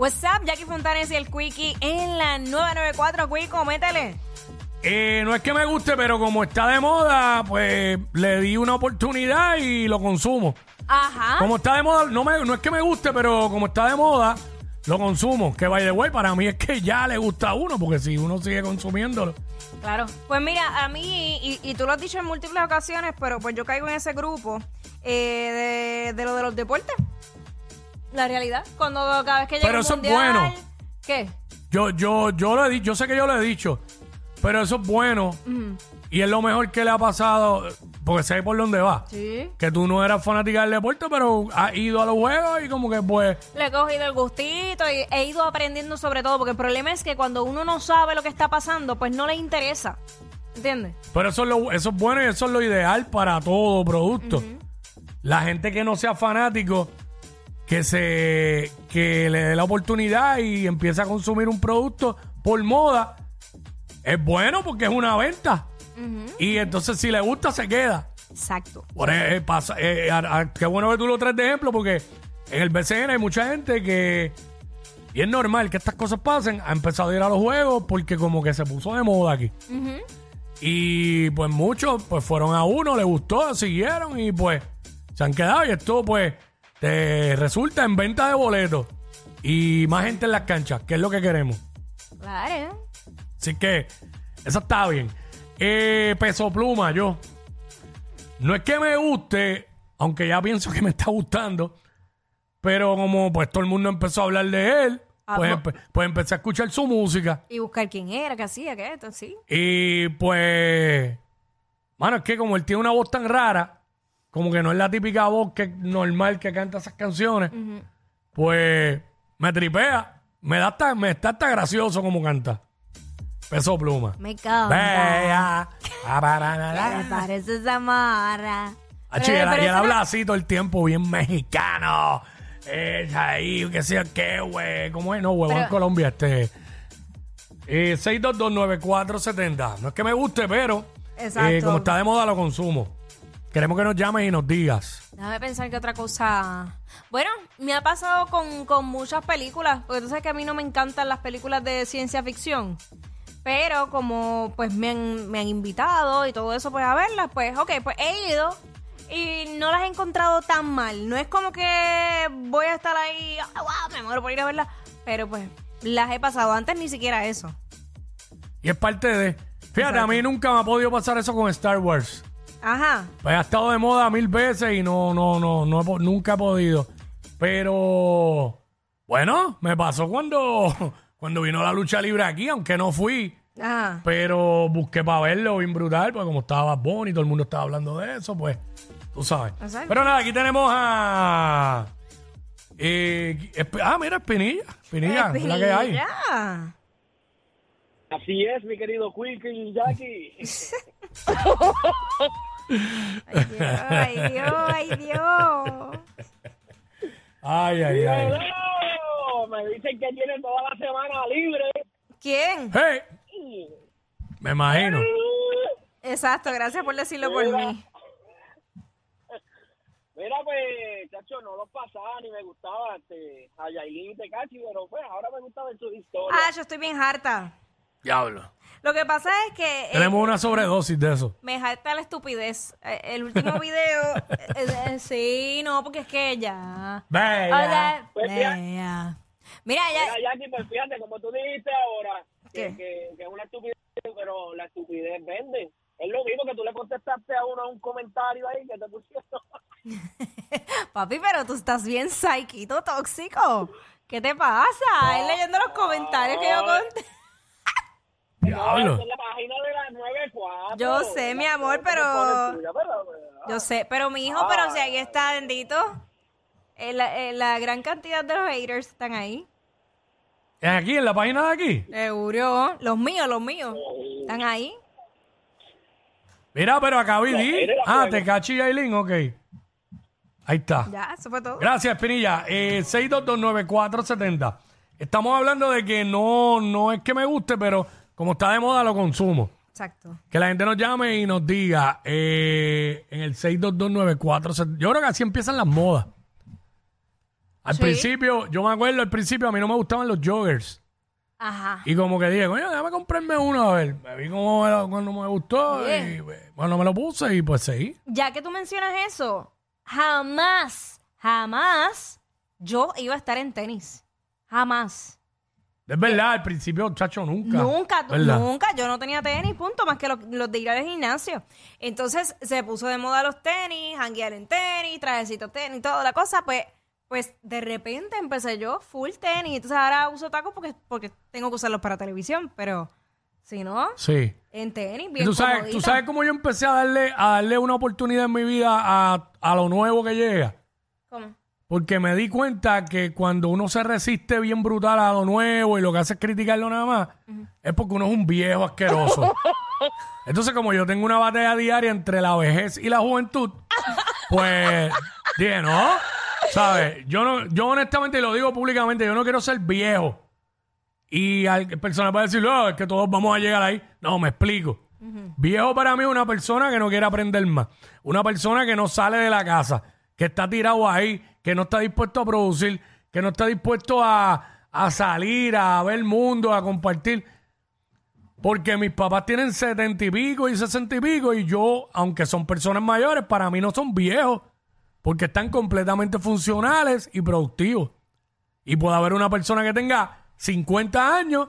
What's up, Jackie Fontanes y el Quickie en la 994. Quico, métele. Eh, no es que me guste, pero como está de moda, pues le di una oportunidad y lo consumo. Ajá. Como está de moda, no, me, no es que me guste, pero como está de moda, lo consumo. Que by the way, para mí es que ya le gusta a uno, porque si uno sigue consumiéndolo. Claro. Pues mira, a mí, y, y tú lo has dicho en múltiples ocasiones, pero pues yo caigo en ese grupo eh, de, de lo de los deportes. La realidad. Cuando cada vez que llega Pero un eso es mundial, bueno. ¿Qué? Yo, yo, yo lo he dicho, yo sé que yo lo he dicho, pero eso es bueno. Y es lo mejor que le ha pasado, porque sé por dónde va. Sí. Que tú no eras fanática del deporte, pero has ido a los juegos y como que pues... Le he cogido el gustito y he ido aprendiendo sobre todo, porque el problema es que cuando uno no sabe lo que está pasando, pues no le interesa. ¿Entiendes? Pero eso es, lo, eso es bueno y eso es lo ideal para todo producto. La gente que no sea fanático, que se que le dé la oportunidad y empiece a consumir un producto por moda, es bueno porque es una venta. Y entonces si le gusta, se queda. Exacto. Por e- eh, pasa, eh, a- a- qué bueno que tú lo traes de ejemplo porque en el BCN hay mucha gente que, y es normal que estas cosas pasen, ha empezado a ir a los juegos porque como que se puso de moda aquí. Y pues muchos pues fueron a uno, le gustó, siguieron y pues se han quedado y esto pues te resulta en venta de boletos y más gente en las canchas, que es lo que queremos. Claro. Así que eso está bien. Eh, peso pluma, yo. No es que me guste, aunque ya pienso que me está gustando, pero como pues todo el mundo empezó a hablar de él, Ah, pues, empe- pues empecé a escuchar su música. Y buscar quién era, qué hacía, qué esto, sí. Y pues, mano, es que como él tiene una voz tan rara, como que no es la típica voz que normal que canta esas canciones, pues me tripea. Me da hasta, me está hasta gracioso como canta. Peso pluma. Me encanta. Bella. Me parece Zamora. Achi, Pero- él, pero y él habla así todo el tiempo, bien mexicano. Eh, ahí, qué sé yo qué, güey. ¿Cómo es? No, huevo, en Pero- Colombia, este. Eh, 6229470. No es que me guste, pero. Exacto. eh, como está de moda, lo consumo. Queremos que nos llames y nos digas. Déjame pensar que otra cosa. Bueno, me ha pasado con, con muchas películas, porque tú sabes que a mí no me encantan las películas de ciencia ficción. Pero como pues me han, me han invitado y todo eso, pues a verlas, pues ok, pues he ido y no las he encontrado tan mal. No es como que voy a estar ahí, ah, wow, me muero por ir a verlas, pero pues las he pasado antes ni siquiera eso. Y es parte de. Fíjate, a mí nunca me ha podido pasar eso con Star Wars. Ajá. Pues ha estado de moda mil veces y no, no, no, no he po- nunca he podido. Pero bueno, me pasó cuando, cuando vino la lucha libre aquí, aunque no fui. Ajá. Pero busqué para verlo bien brutal, porque como estaba Bunny, todo el mundo estaba hablando de eso, pues tú sabes. Exacto. Pero nada, aquí tenemos a. eh, Esp- ah, mira, Espinilla. Espinilla, es la que hay. Así es, mi querido Quilky y Jackie. Ay, Dios, ay, Dios. Ay, ay, ay. Hello, Me dicen que tienen toda la semana libre. ¿Quién? Hey, me imagino. Exacto, gracias por decirlo por mí. Mira, pues, chacho, no los pasaba ni me gustaba este, a Yailin y Tecachi, pero pues ahora me gusta ver sus historias. Ah, yo estoy bien harta. Diablo. Lo que pasa es que eh, Tenemos una sobredosis de eso. me harta la estupidez. Eh, El último video, eh, eh, sí, no, porque es que ya. Bella. Hola, Pues, ya. bella. Mira, ya. Mira, Jackie, pues fíjate, como tú dijiste ahora, ¿Qué? que, que, que es una estupidez, pero la estupidez vende. Es lo mismo que tú le contestaste a uno un comentario ahí que te pusieron. Papi, pero tú estás bien psyquito tóxico. ¿Qué te pasa? Él leyendo los comentarios que yo conté. Diablo. No, esa es la página de las 94. Yo sé, mi amor, pero- tuya, Yo sé, pero mi hijo, pero si ahí está, bendito. Eh, la, eh, la gran cantidad de los haters están ahí. ¿Es aquí, en la página de aquí? Seguro. Los míos, los míos. Están ahí. Mira, pero acá vi. la Ah, te cachi y Aileen, ok. Ahí está. Ya, eso fue todo. Gracias, Pinilla. Eh, 6229470. Estamos hablando de que no, no es que me guste, pero como está de moda, lo consumo. Exacto. Que la gente nos llame y nos diga eh, en el 6229470. Yo creo que así empiezan las modas. Al Sí. principio, yo me acuerdo, al principio a mí no me gustaban los joggers. Ajá. Y como que dije, coño, déjame comprarme uno a ver. Me vi como me cuando me gustó Bien. y bueno, me lo puse y pues seguí. Ya que tú mencionas eso, jamás, jamás yo iba a estar en tenis. Jamás. Es verdad, al principio, chacho, nunca. Nunca, nunca. Yo no tenía tenis, punto, más que los, los de ir al gimnasio. Entonces se puso de moda los tenis, janguear en tenis, trajecitos tenis, toda la cosa. Pues, pues de repente empecé yo full tenis. Entonces ahora uso tacos porque, porque tengo que usarlos para televisión. Pero si no, Sí. en tenis, bien tú sabes, tú comodita. sabes cómo yo empecé a darle, a darle una oportunidad en mi vida a, a lo nuevo que llega. ¿Cómo? Porque me di cuenta que cuando uno se resiste bien brutal a lo nuevo y lo que hace es criticarlo nada más, es porque uno es un viejo asqueroso. Entonces, como yo tengo una batalla diaria entre la vejez y la juventud, pues dije, no, ¿sabes? Yo no, yo honestamente y lo digo públicamente, yo no quiero ser viejo. Y al persona puede decir, no, es que todos vamos a llegar ahí. No, me explico. Viejo para mí es una persona que no quiere aprender más. Una persona que no sale de la casa, que está tirado ahí, que no está dispuesto a producir, que no está dispuesto a, a salir, a ver el mundo, a compartir. Porque mis papás tienen setenta y pico y sesenta y pico y yo, aunque son personas mayores, para mí no son viejos. Porque están completamente funcionales y productivos. Y puede haber una persona que tenga 50 años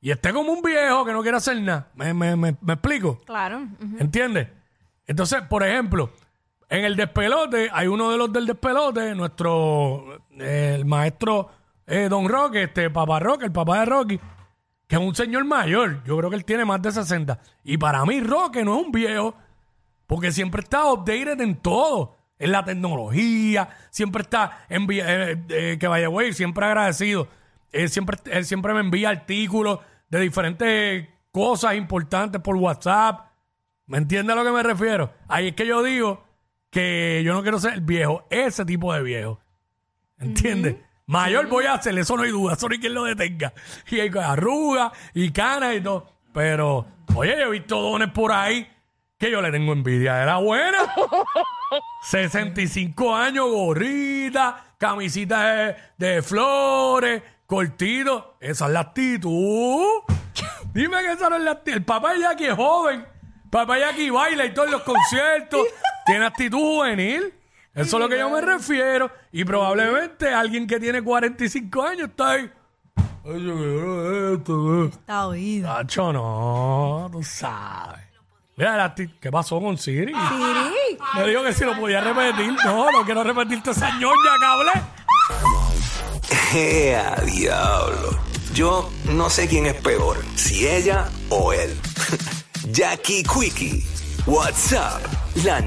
y esté como un viejo que no quiere hacer nada. ¿Me, me- me- me explico? Claro. ujú. ¿Entiendes? Entonces, por ejemplo, en el despelote, hay uno de los del despelote, nuestro, el maestro eh, Don Roque, este papá Roque, el papá de Rocky, que es un señor mayor. Yo creo que él tiene más de 60. Y para mí, Roque no es un viejo, porque siempre está updated en todo. En la tecnología, siempre está envi- eh, eh, que vaya güey, siempre agradecido. Él siempre, él siempre me envía artículos de diferentes cosas importantes por WhatsApp. ¿Me entiendes a lo que me refiero? Ahí es que yo digo que yo no quiero ser el viejo, ese tipo de viejo. ¿Entiendes? Mayor voy a hacer, eso no hay duda, eso no hay quien lo detenga. Y hay arrugas y canas y todo. Pero, oye, yo he visto dones por ahí que yo le tengo envidia de la buena. 65 años, gorrita, camisita de, de flores, cortito. Esa es la actitud. Dime que esa no es la actitud. El papá Jackie es joven. Papá Jackie baila y todos los conciertos. Tiene actitud juvenil. Eso es lo que yo me refiero. Y probablemente alguien que tiene 45 años está ahí. Ay, yo quiero esto. Está oído. Nacho, no, tú sabes. Mira, la acti- ¿qué pasó con Siri? Siri. Me dijo que si lo podía repetir. No, no quiero repetirte esa ñoña que hablé. ¡Ea, diablo! Yo no sé quién es peor, si ella o él. Jackie Quickie, WhatsApp, la